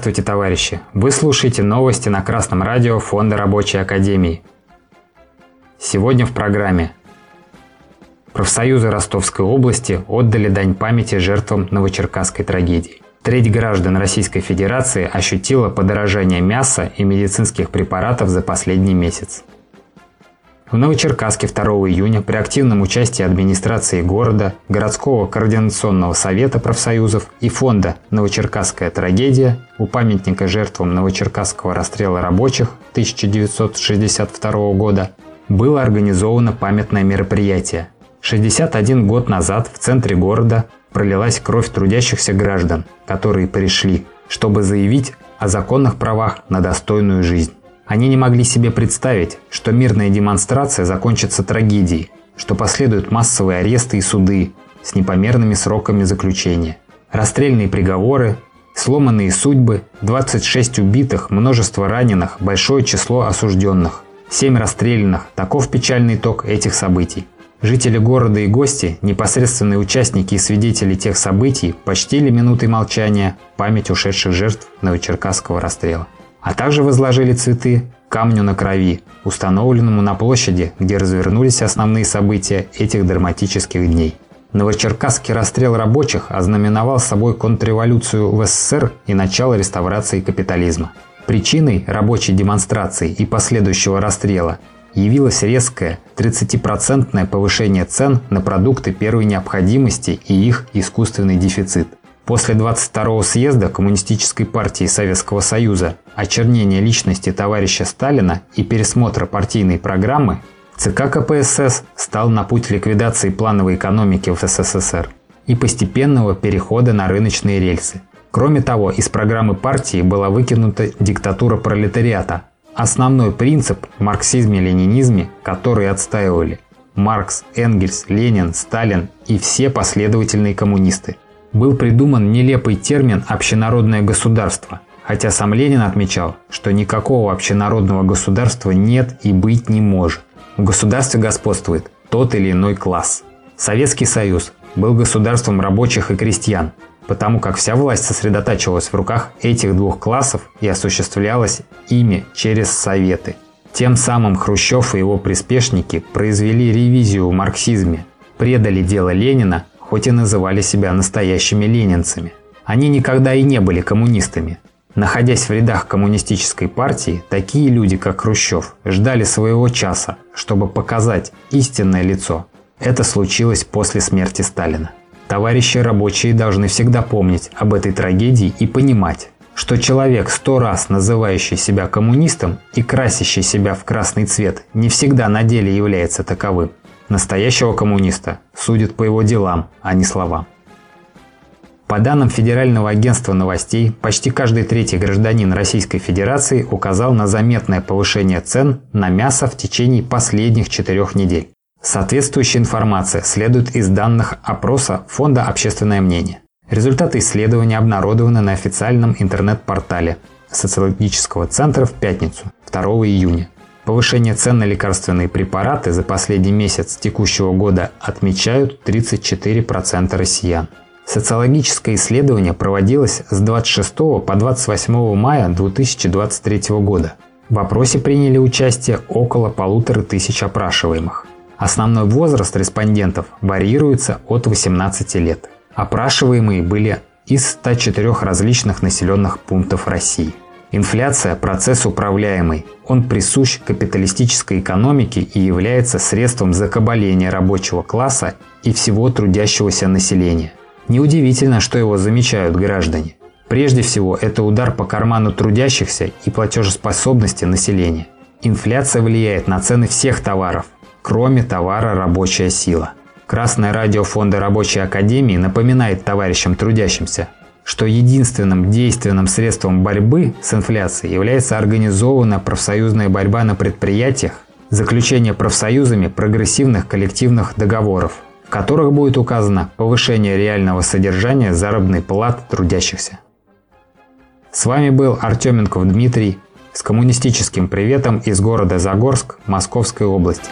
Здравствуйте, товарищи! Вы слушаете новости на Красном радио Фонда Рабочей Академии. Сегодня в программе. Профсоюзы Ростовской области отдали дань памяти жертвам Новочеркасской трагедии. Треть граждан Российской Федерации ощутила подорожание мяса и медицинских препаратов за последний месяц. В Новочеркасске 2 июня при активном участии администрации города, городского координационного совета профсоюзов и фонда «Новочеркасская трагедия» у памятника жертвам Новочеркасского расстрела рабочих 1962 года было организовано памятное мероприятие. 61 год назад в центре города пролилась кровь трудящихся граждан, которые пришли, чтобы заявить о законных правах на достойную жизнь. Они не могли себе представить, что мирная демонстрация закончится трагедией, что последуют массовые аресты и суды с непомерными сроками заключения. Расстрельные приговоры, сломанные судьбы, 26 убитых, множество раненых, большое число осужденных, 7 расстрелянных – таков печальный итог этих событий. Жители города и гости, непосредственные участники и свидетели тех событий, почтили минутой молчания память ушедших жертв Новочеркасского расстрела а также возложили цветы камню на крови, установленному на площади, где развернулись основные события этих драматических дней. Новочеркасский расстрел рабочих ознаменовал собой контрреволюцию в СССР и начало реставрации капитализма. Причиной рабочей демонстрации и последующего расстрела явилось резкое 30% повышение цен на продукты первой необходимости и их искусственный дефицит. После 22-го съезда Коммунистической партии Советского Союза, очернения личности товарища Сталина и пересмотра партийной программы, ЦК КПСС стал на путь ликвидации плановой экономики в СССР и постепенного перехода на рыночные рельсы. Кроме того, из программы партии была выкинута диктатура пролетариата, основной принцип в марксизме-ленинизме, который отстаивали Маркс, Энгельс, Ленин, Сталин и все последовательные коммунисты – был придуман нелепый термин «общенародное государство», хотя сам Ленин отмечал, что никакого общенародного государства нет и быть не может. В государстве господствует тот или иной класс. Советский Союз был государством рабочих и крестьян, потому как вся власть сосредотачивалась в руках этих двух классов и осуществлялась ими через Советы. Тем самым Хрущев и его приспешники произвели ревизию в марксизме, предали дело Ленина хоть и называли себя настоящими ленинцами. Они никогда и не были коммунистами. Находясь в рядах коммунистической партии, такие люди, как Хрущев, ждали своего часа, чтобы показать истинное лицо. Это случилось после смерти Сталина. Товарищи рабочие должны всегда помнить об этой трагедии и понимать, что человек, сто раз называющий себя коммунистом и красящий себя в красный цвет, не всегда на деле является таковым. Настоящего коммуниста судят по его делам, а не словам. По данным Федерального агентства новостей, почти каждый третий гражданин Российской Федерации указал на заметное повышение цен на мясо в течение последних четырех недель. Соответствующая информация следует из данных опроса Фонда «Общественное мнение». Результаты исследования обнародованы на официальном интернет-портале социологического центра в пятницу, 2 июня. Повышение цен на лекарственные препараты за последний месяц текущего года отмечают 34% россиян. Социологическое исследование проводилось с 26 по 28 мая 2023 года. В опросе приняли участие около полутора тысяч опрашиваемых. Основной возраст респондентов варьируется от 18 лет. Опрашиваемые были из 104 различных населенных пунктов России. Инфляция – процесс управляемый. Он присущ капиталистической экономике и является средством закабаления рабочего класса и всего трудящегося населения. Неудивительно, что его замечают граждане. Прежде всего, это удар по карману трудящихся и платежеспособности населения. Инфляция влияет на цены всех товаров, кроме товара «рабочая сила». Красное радио Фонда Рабочей Академии напоминает товарищам трудящимся – что единственным действенным средством борьбы с инфляцией является организованная профсоюзная борьба на предприятиях, заключение профсоюзами прогрессивных коллективных договоров, в которых будет указано повышение реального содержания заработной платы трудящихся. С вами был Артеменков Дмитрий с коммунистическим приветом из города Загорск Московской области.